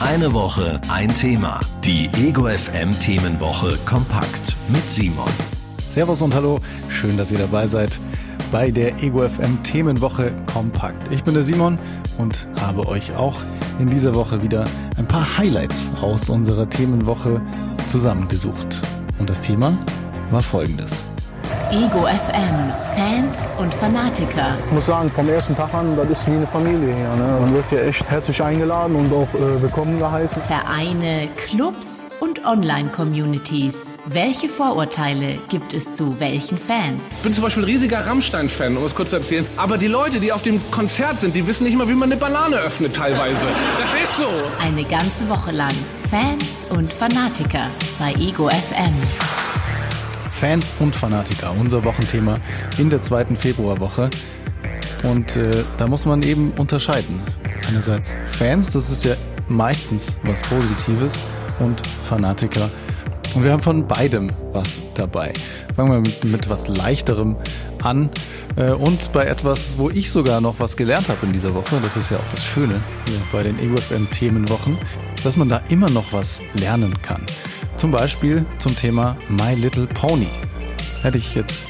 Eine Woche, ein Thema. Die Ego FM Themenwoche kompakt mit Simon. Servus und hallo, schön, dass ihr dabei seid bei der Ego FM Themenwoche kompakt. Ich bin der Simon und habe euch auch in dieser Woche wieder ein paar Highlights aus unserer Themenwoche zusammengesucht. Und das Thema war folgendes. Ego FM, Fans und Fanatiker. Ich muss sagen, vom ersten Tag an, das ist wie eine Familie hier. Ne? Man wird hier echt herzlich eingeladen und auch äh, willkommen geheißen. Vereine, Clubs und Online-Communities. Welche Vorurteile gibt es zu welchen Fans? Ich bin zum Beispiel ein riesiger Rammstein-Fan, um es kurz zu erzählen. Aber die Leute, die auf dem Konzert sind, die wissen nicht mal, wie man eine Banane öffnet teilweise. Das ist so. Eine ganze Woche lang Fans und Fanatiker bei Ego FM. Fans und Fanatiker, unser Wochenthema in der zweiten Februarwoche. Und äh, da muss man eben unterscheiden. Einerseits Fans, das ist ja meistens was Positives, und Fanatiker. Und wir haben von beidem was dabei. Fangen wir mit, mit was Leichterem an äh, und bei etwas, wo ich sogar noch was gelernt habe in dieser Woche. Das ist ja auch das Schöne hier bei den EUFM-Themenwochen, dass man da immer noch was lernen kann. Zum Beispiel zum Thema My Little Pony. Hätte ich jetzt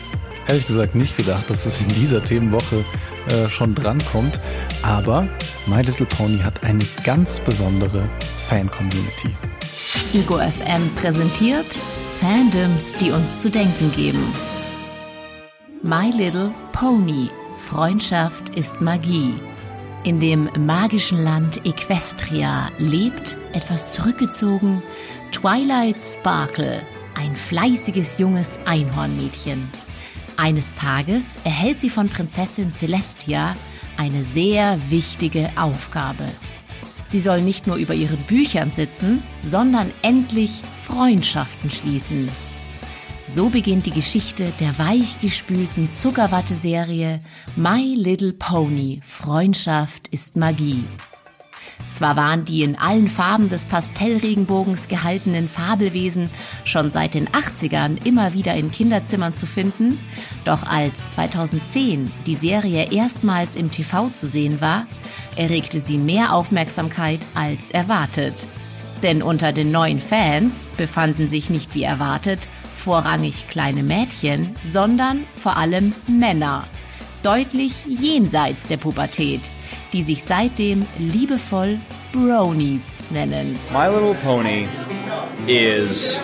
ehrlich gesagt nicht gedacht, dass es in dieser Themenwoche äh, schon drankommt. Aber My Little Pony hat eine ganz besondere Fan-Community. Ego FM präsentiert Fandoms, die uns zu denken geben. My Little Pony. Freundschaft ist Magie. In dem magischen Land Equestria lebt, etwas zurückgezogen, Twilight Sparkle, ein fleißiges junges Einhornmädchen. Eines Tages erhält sie von Prinzessin Celestia eine sehr wichtige Aufgabe. Sie soll nicht nur über ihren Büchern sitzen, sondern endlich Freundschaften schließen. So beginnt die Geschichte der weichgespülten Zuckerwatte-Serie My Little Pony Freundschaft ist Magie. Zwar waren die in allen Farben des Pastellregenbogens gehaltenen Fabelwesen schon seit den 80ern immer wieder in Kinderzimmern zu finden, doch als 2010 die Serie erstmals im TV zu sehen war, erregte sie mehr Aufmerksamkeit als erwartet. Denn unter den neuen Fans befanden sich nicht wie erwartet vorrangig kleine Mädchen, sondern vor allem Männer, deutlich jenseits der Pubertät, die sich seitdem liebevoll Bronies nennen. My Little Pony is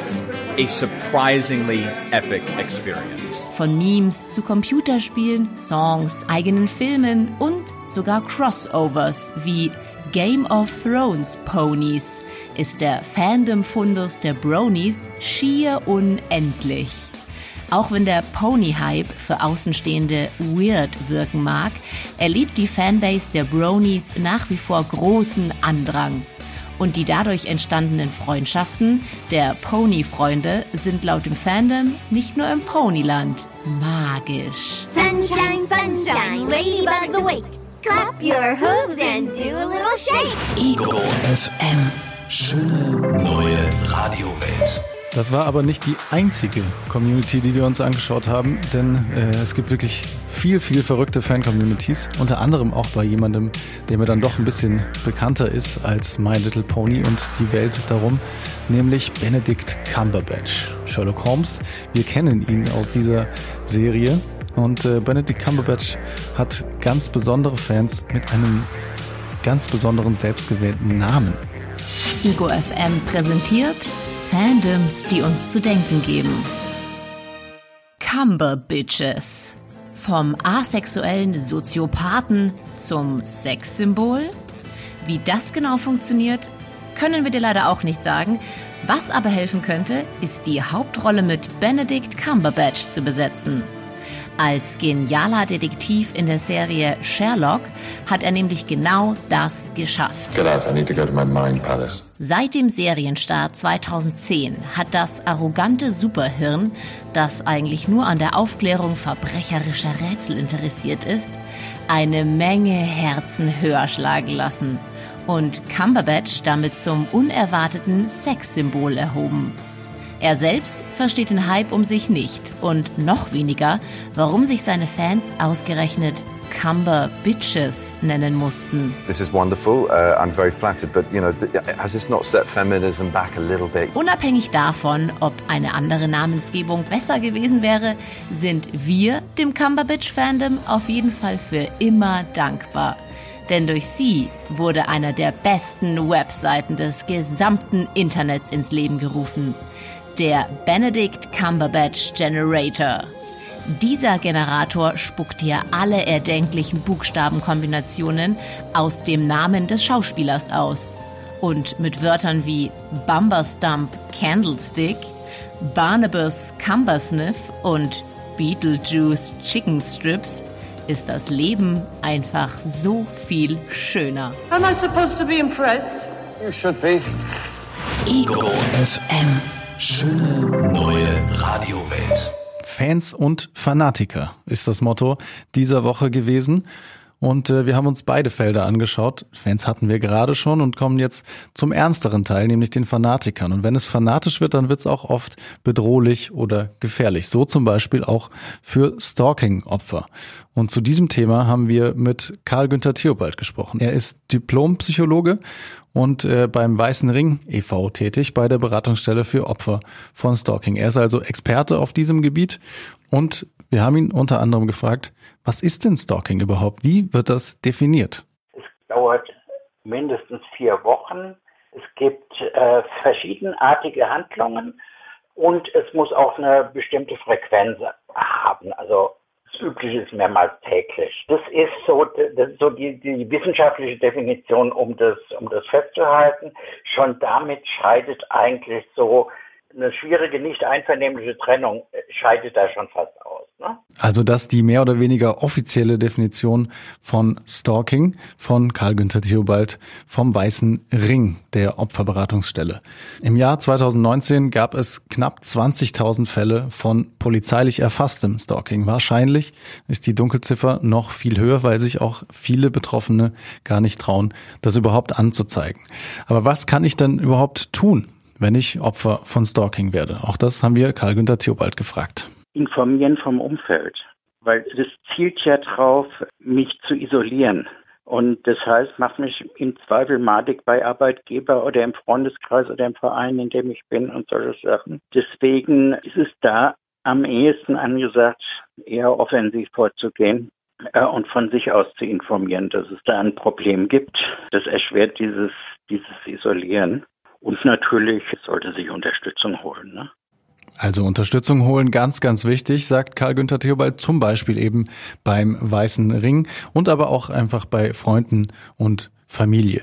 a surprisingly epic experience. Von Memes zu Computerspielen, Songs, eigenen Filmen und sogar Crossovers wie Game of Thrones Ponies ist der Fandom-Fundus der Bronies schier unendlich. Auch wenn der Pony-Hype für Außenstehende weird wirken mag, erlebt die Fanbase der Bronies nach wie vor großen Andrang. Und die dadurch entstandenen Freundschaften der Pony-Freunde sind laut dem Fandom nicht nur im Ponyland magisch. Sunshine, sunshine, ladybugs awake. Clap your hooves and do a little shake. Ego FM. Schöne neue Radiowelt. Das war aber nicht die einzige Community, die wir uns angeschaut haben, denn äh, es gibt wirklich viel, viel verrückte Fan-Communities. Unter anderem auch bei jemandem, der mir dann doch ein bisschen bekannter ist als My Little Pony und die Welt darum, nämlich Benedict Cumberbatch. Sherlock Holmes, wir kennen ihn aus dieser Serie und äh, Benedict Cumberbatch hat ganz besondere Fans mit einem ganz besonderen selbstgewählten Namen. Ego FM präsentiert Fandoms, die uns zu denken geben. Cumber Bitches. Vom asexuellen Soziopathen zum Sexsymbol? Wie das genau funktioniert, können wir dir leider auch nicht sagen. Was aber helfen könnte, ist die Hauptrolle mit Benedict Cumberbatch zu besetzen. Als genialer Detektiv in der Serie Sherlock hat er nämlich genau das geschafft. Get out, I need to go to my mind palace. Seit dem Serienstart 2010 hat das arrogante Superhirn, das eigentlich nur an der Aufklärung verbrecherischer Rätsel interessiert ist, eine Menge Herzen höher schlagen lassen und Cumberbatch damit zum unerwarteten Sexsymbol erhoben. Er selbst versteht den Hype um sich nicht und noch weniger, warum sich seine Fans ausgerechnet Cumber Bitches nennen mussten. This is wonderful. Uh, I'm very flattered, but you know, has this not set feminism back a little bit? Unabhängig davon, ob eine andere Namensgebung besser gewesen wäre, sind wir dem Cumberbitch-Fandom auf jeden Fall für immer dankbar. Denn durch sie wurde einer der besten Webseiten des gesamten Internets ins Leben gerufen. Der Benedict Cumberbatch Generator. Dieser Generator spuckt dir alle erdenklichen Buchstabenkombinationen aus dem Namen des Schauspielers aus. Und mit Wörtern wie Bumberstump Candlestick, Barnabas Cumbersniff und Beetlejuice Chicken Strips ist das Leben einfach so viel schöner. Am I supposed to be impressed? You should be. Ego FM. Schöne neue Radiowelt. Fans und Fanatiker ist das Motto dieser Woche gewesen. Und äh, wir haben uns beide Felder angeschaut. Fans hatten wir gerade schon und kommen jetzt zum ernsteren Teil, nämlich den Fanatikern. Und wenn es fanatisch wird, dann wird es auch oft bedrohlich oder gefährlich. So zum Beispiel auch für Stalking-Opfer. Und zu diesem Thema haben wir mit Karl Günther Theobald gesprochen. Er ist Diplompsychologe und äh, beim Weißen Ring e.V. tätig bei der Beratungsstelle für Opfer von Stalking. Er ist also Experte auf diesem Gebiet und wir haben ihn unter anderem gefragt, was ist denn Stalking überhaupt? Wie wird das definiert? Es dauert mindestens vier Wochen. Es gibt äh, verschiedenartige Handlungen und es muss auch eine bestimmte Frequenz haben. Also das Übliche ist mehrmals täglich. Das ist so, das ist so die, die wissenschaftliche Definition, um das, um das festzuhalten. Schon damit scheidet eigentlich so eine schwierige, nicht einvernehmliche Trennung äh, scheidet da schon fast aus. Ne? Also das die mehr oder weniger offizielle Definition von Stalking von Karl Günther Theobald vom Weißen Ring der Opferberatungsstelle. Im Jahr 2019 gab es knapp 20.000 Fälle von polizeilich erfasstem Stalking. Wahrscheinlich ist die Dunkelziffer noch viel höher, weil sich auch viele Betroffene gar nicht trauen, das überhaupt anzuzeigen. Aber was kann ich denn überhaupt tun? Wenn ich Opfer von Stalking werde? Auch das haben wir Karl Günther Theobald gefragt. Informieren vom Umfeld, weil das zielt ja drauf, mich zu isolieren. Und das heißt, macht mich im Zweifel madig bei Arbeitgeber oder im Freundeskreis oder im Verein, in dem ich bin und solche Sachen. Deswegen ist es da am ehesten angesagt, eher offensiv vorzugehen äh, und von sich aus zu informieren, dass es da ein Problem gibt. Das erschwert dieses, dieses Isolieren. Und natürlich sollte sich Unterstützung holen. Ne? Also Unterstützung holen, ganz, ganz wichtig, sagt Karl Günther Theobald, zum Beispiel eben beim Weißen Ring und aber auch einfach bei Freunden und Familie.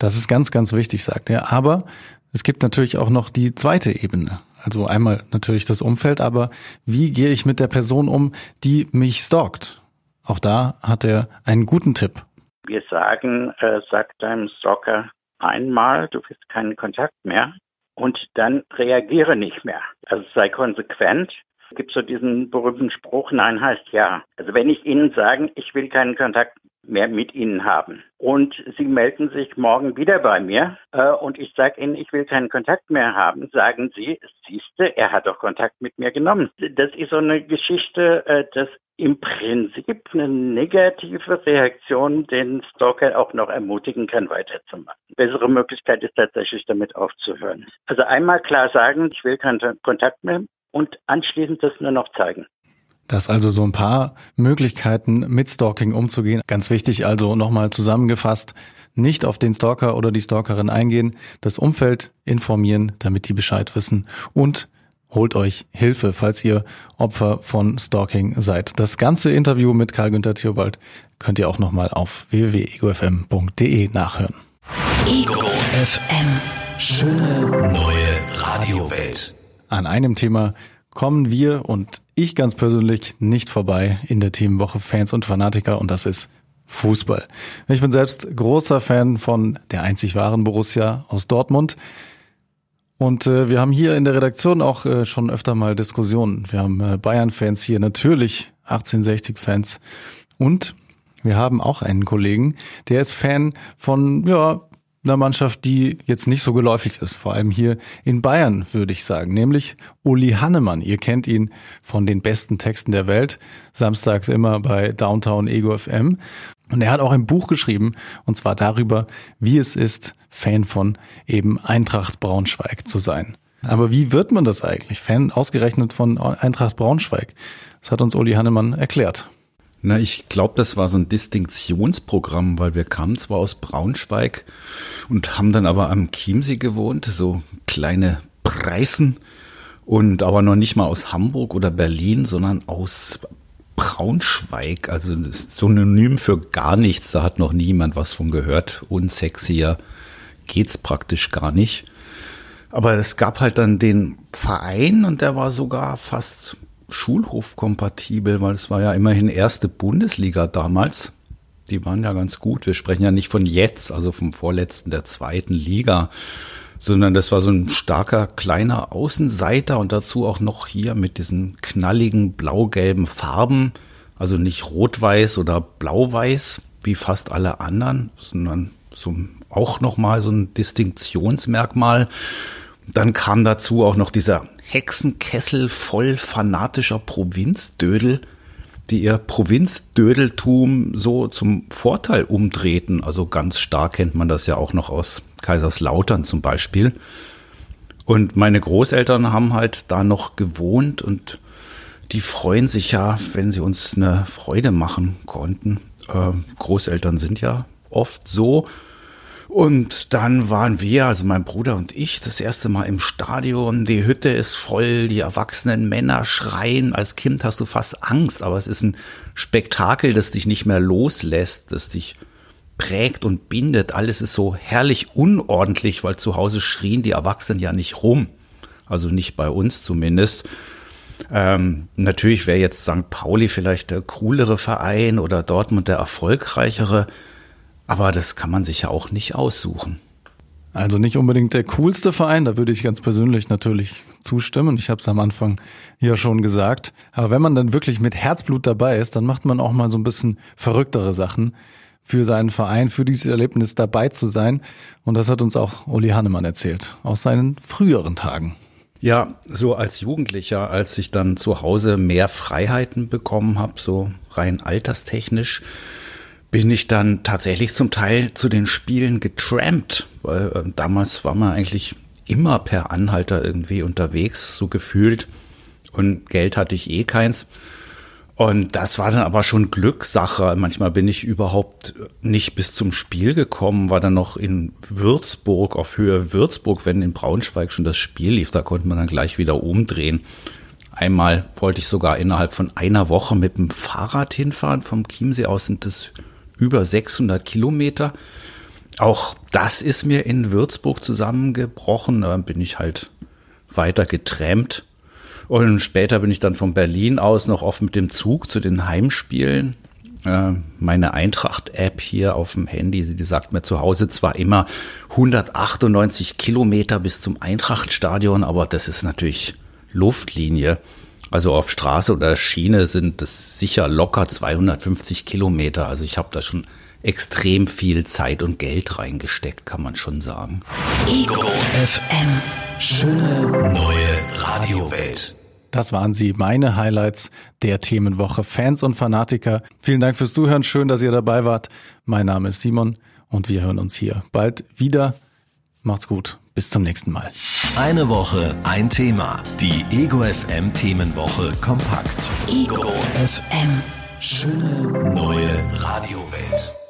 Das ist ganz, ganz wichtig, sagt er. Aber es gibt natürlich auch noch die zweite Ebene. Also einmal natürlich das Umfeld, aber wie gehe ich mit der Person um, die mich stalkt? Auch da hat er einen guten Tipp. Wir sagen, äh, sagt deinem Stalker, einmal, du willst keinen Kontakt mehr und dann reagiere nicht mehr. Also sei konsequent. Es gibt so diesen berühmten Spruch, nein heißt ja. Also wenn ich Ihnen sage, ich will keinen Kontakt mehr mit Ihnen haben und Sie melden sich morgen wieder bei mir äh, und ich sage Ihnen, ich will keinen Kontakt mehr haben, sagen Sie, siehste, er hat doch Kontakt mit mir genommen. Das ist so eine Geschichte, äh, das im Prinzip eine negative Reaktion den Stalker auch noch ermutigen kann, weiterzumachen. Bessere Möglichkeit ist tatsächlich damit aufzuhören. Also einmal klar sagen, ich will keinen Kontakt mehr und anschließend das nur noch zeigen. Das also so ein paar Möglichkeiten mit Stalking umzugehen. Ganz wichtig also nochmal zusammengefasst, nicht auf den Stalker oder die Stalkerin eingehen, das Umfeld informieren, damit die Bescheid wissen und holt euch Hilfe, falls ihr Opfer von Stalking seid. Das ganze Interview mit Karl Günther Theobald könnt ihr auch nochmal auf www.egofm.de nachhören. Ego FM. Schöne neue Radiowelt. An einem Thema kommen wir und ich ganz persönlich nicht vorbei in der Themenwoche Fans und Fanatiker und das ist Fußball. Ich bin selbst großer Fan von der einzig wahren Borussia aus Dortmund. Und äh, wir haben hier in der Redaktion auch äh, schon öfter mal Diskussionen. Wir haben äh, Bayern-Fans hier, natürlich 1860-Fans. Und wir haben auch einen Kollegen, der ist Fan von, ja, einer Mannschaft, die jetzt nicht so geläufig ist, vor allem hier in Bayern, würde ich sagen, nämlich Uli Hannemann. Ihr kennt ihn von den besten Texten der Welt, samstags immer bei Downtown Ego FM. Und er hat auch ein Buch geschrieben, und zwar darüber, wie es ist, Fan von eben Eintracht Braunschweig zu sein. Aber wie wird man das eigentlich? Fan ausgerechnet von Eintracht Braunschweig? Das hat uns Uli Hannemann erklärt. Na, ich glaube, das war so ein Distinktionsprogramm, weil wir kamen zwar aus Braunschweig und haben dann aber am Chiemsee gewohnt, so kleine Preisen und aber noch nicht mal aus Hamburg oder Berlin, sondern aus Braunschweig, also Synonym für gar nichts, da hat noch niemand was von gehört. Unsexier geht's praktisch gar nicht. Aber es gab halt dann den Verein und der war sogar fast Schulhof-kompatibel, weil es war ja immerhin erste Bundesliga damals. Die waren ja ganz gut. Wir sprechen ja nicht von jetzt, also vom vorletzten der zweiten Liga, sondern das war so ein starker kleiner Außenseiter und dazu auch noch hier mit diesen knalligen blau-gelben Farben, also nicht rot-weiß oder blau-weiß wie fast alle anderen, sondern so auch noch mal so ein Distinktionsmerkmal. Dann kam dazu auch noch dieser Hexenkessel voll fanatischer Provinzdödel, die ihr Provinzdödeltum so zum Vorteil umdrehten. Also ganz stark kennt man das ja auch noch aus Kaiserslautern zum Beispiel. Und meine Großeltern haben halt da noch gewohnt und die freuen sich ja, wenn sie uns eine Freude machen konnten. Äh, Großeltern sind ja oft so. Und dann waren wir, also mein Bruder und ich, das erste Mal im Stadion. Die Hütte ist voll, die erwachsenen Männer schreien. Als Kind hast du fast Angst, aber es ist ein Spektakel, das dich nicht mehr loslässt, das dich prägt und bindet. Alles ist so herrlich unordentlich, weil zu Hause schrien die Erwachsenen ja nicht rum. Also nicht bei uns zumindest. Ähm, natürlich wäre jetzt St. Pauli vielleicht der coolere Verein oder Dortmund der erfolgreichere. Aber das kann man sich ja auch nicht aussuchen. Also nicht unbedingt der coolste Verein, da würde ich ganz persönlich natürlich zustimmen. Ich habe es am Anfang ja schon gesagt. Aber wenn man dann wirklich mit Herzblut dabei ist, dann macht man auch mal so ein bisschen verrücktere Sachen für seinen Verein, für dieses Erlebnis dabei zu sein. Und das hat uns auch Uli Hannemann erzählt, aus seinen früheren Tagen. Ja, so als Jugendlicher, als ich dann zu Hause mehr Freiheiten bekommen habe, so rein alterstechnisch, bin ich dann tatsächlich zum Teil zu den Spielen getrampt, weil äh, damals war man eigentlich immer per Anhalter irgendwie unterwegs, so gefühlt. Und Geld hatte ich eh keins. Und das war dann aber schon Glückssache. Manchmal bin ich überhaupt nicht bis zum Spiel gekommen, war dann noch in Würzburg, auf Höhe Würzburg, wenn in Braunschweig schon das Spiel lief. Da konnte man dann gleich wieder umdrehen. Einmal wollte ich sogar innerhalb von einer Woche mit dem Fahrrad hinfahren. Vom Chiemsee aus sind das über 600 Kilometer. Auch das ist mir in Würzburg zusammengebrochen. Da bin ich halt weiter getrennt. Und später bin ich dann von Berlin aus noch oft mit dem Zug zu den Heimspielen. Äh, meine Eintracht-App hier auf dem Handy, die sagt mir zu Hause zwar immer 198 Kilometer bis zum Eintrachtstadion, aber das ist natürlich Luftlinie. Also auf Straße oder Schiene sind es sicher locker 250 Kilometer. Also ich habe da schon extrem viel Zeit und Geld reingesteckt, kann man schon sagen. Ego FM. Schöne neue Radiowelt. Das waren sie, meine Highlights der Themenwoche. Fans und Fanatiker, vielen Dank fürs Zuhören. Schön, dass ihr dabei wart. Mein Name ist Simon und wir hören uns hier bald wieder. Macht's gut. Bis zum nächsten Mal. Eine Woche, ein Thema. Die Ego FM Themenwoche kompakt. Ego FM. Schöne neue Radiowelt.